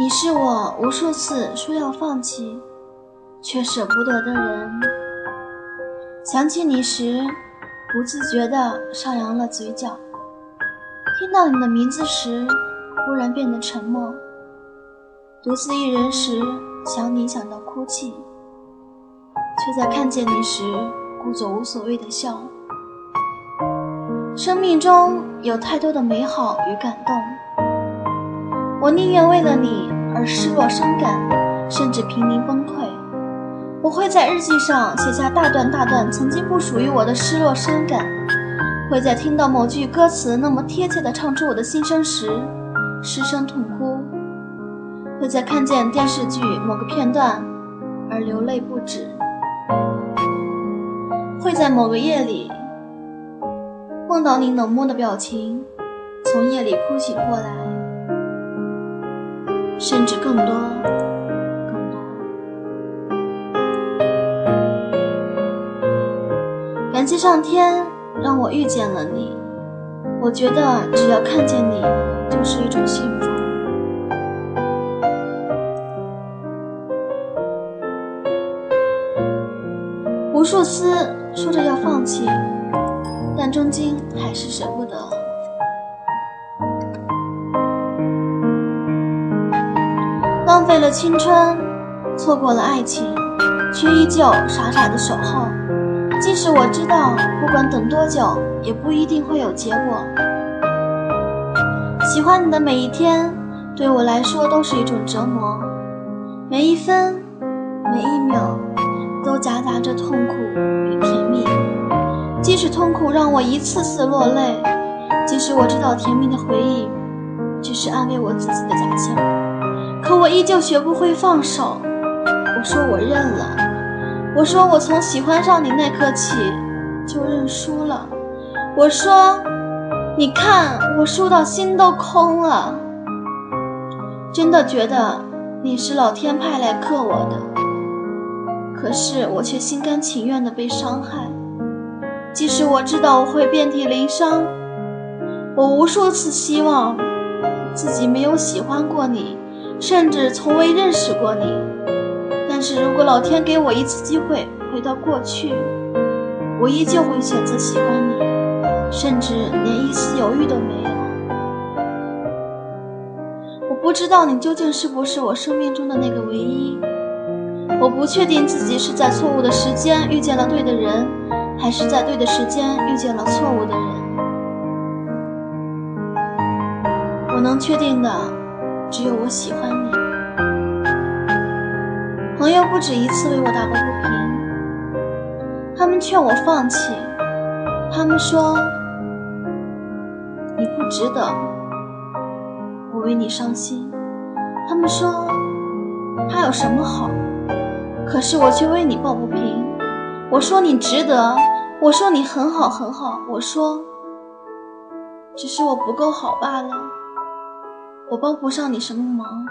你是我无数次说要放弃，却舍不得的人。想起你时，不自觉地上扬了嘴角；听到你的名字时，忽然变得沉默。独自一人时，想你想到哭泣，却在看见你时，故作无所谓的笑。生命中有太多的美好与感动。我宁愿为了你而失落伤感，甚至濒临崩溃。我会在日记上写下大段大段曾经不属于我的失落伤感，会在听到某句歌词那么贴切地唱出我的心声时失声痛哭，会在看见电视剧某个片段而流泪不止，会在某个夜里梦到你冷漠的表情，从夜里哭醒过来。甚至更多，更多。感谢上天让我遇见了你，我觉得只要看见你就是一种幸福。无数次说着要放弃，但终究还是舍不得。浪费了青春，错过了爱情，却依旧傻傻的守候。即使我知道，不管等多久，也不一定会有结果。喜欢你的每一天，对我来说都是一种折磨。每一分，每一秒，都夹杂着痛苦与甜蜜。即使痛苦让我一次次落泪，即使我知道甜蜜的回忆，只是安慰我自己的假象。可我依旧学不会放手。我说我认了，我说我从喜欢上你那刻起就认输了。我说，你看我输到心都空了。真的觉得你是老天派来克我的，可是我却心甘情愿的被伤害。即使我知道我会遍体鳞伤，我无数次希望自己没有喜欢过你。甚至从未认识过你，但是如果老天给我一次机会回到过去，我依旧会选择喜欢你，甚至连一丝犹豫都没有。我不知道你究竟是不是我生命中的那个唯一，我不确定自己是在错误的时间遇见了对的人，还是在对的时间遇见了错误的人。我能确定的。只有我喜欢你。朋友不止一次为我打抱不平，他们劝我放弃，他们说你不值得，我为你伤心。他们说他有什么好，可是我却为你抱不平。我说你值得，我说你很好很好，我说只是我不够好罢了。我帮不上你什么忙，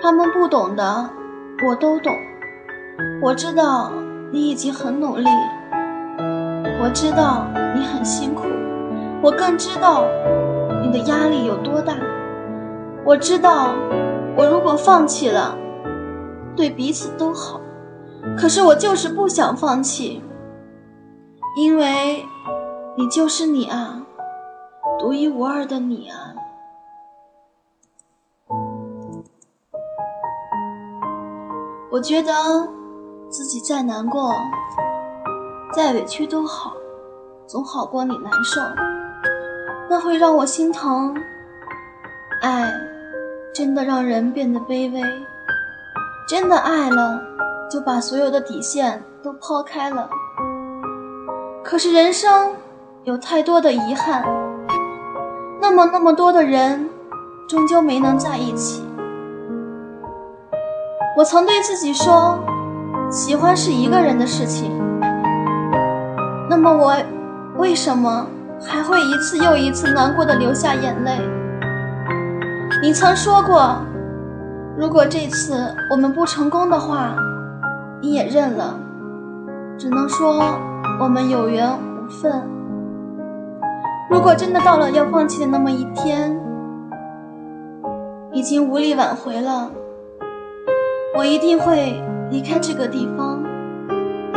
他们不懂的，我都懂。我知道你已经很努力，我知道你很辛苦，我更知道你的压力有多大。我知道，我如果放弃了，对彼此都好。可是我就是不想放弃，因为你就是你啊，独一无二的你啊。我觉得自己再难过、再委屈都好，总好过你难受。那会让我心疼。爱真的让人变得卑微，真的爱了就把所有的底线都抛开了。可是人生有太多的遗憾，那么那么多的人，终究没能在一起。我曾对自己说，喜欢是一个人的事情。那么我为什么还会一次又一次难过的流下眼泪？你曾说过，如果这次我们不成功的话，你也认了，只能说我们有缘无分。如果真的到了要放弃的那么一天，已经无力挽回了。我一定会离开这个地方，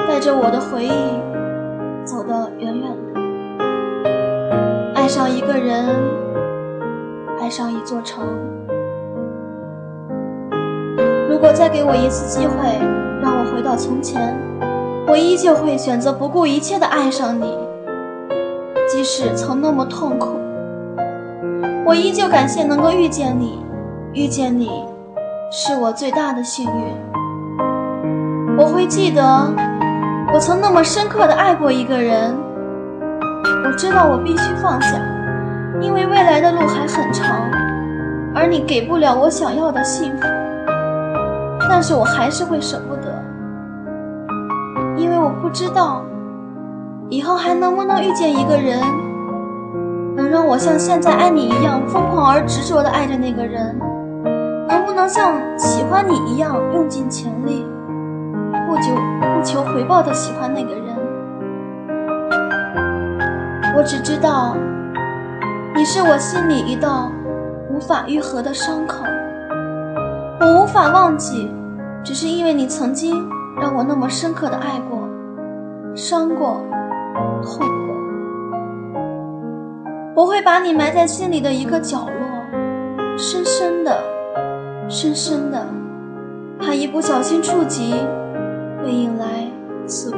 带着我的回忆走得远远的。爱上一个人，爱上一座城。如果再给我一次机会，让我回到从前，我依旧会选择不顾一切的爱上你，即使曾那么痛苦。我依旧感谢能够遇见你，遇见你是我最大的幸运。我会记得我曾那么深刻的爱过一个人。我知道我必须放下，因为未来的路还很长，而你给不了我想要的幸福。但是我还是会舍不得，因为我不知道以后还能不能遇见一个人。能让我像现在爱你一样疯狂而执着的爱着那个人，不能像喜欢你一样用尽全力，不求不求回报的喜欢那个人？我只知道，你是我心里一道无法愈合的伤口，我无法忘记，只是因为你曾经让我那么深刻的爱过，伤过，痛过。我会把你埋在心里的一个角落，深深的，深深的，怕一不小心触及，会引来刺骨。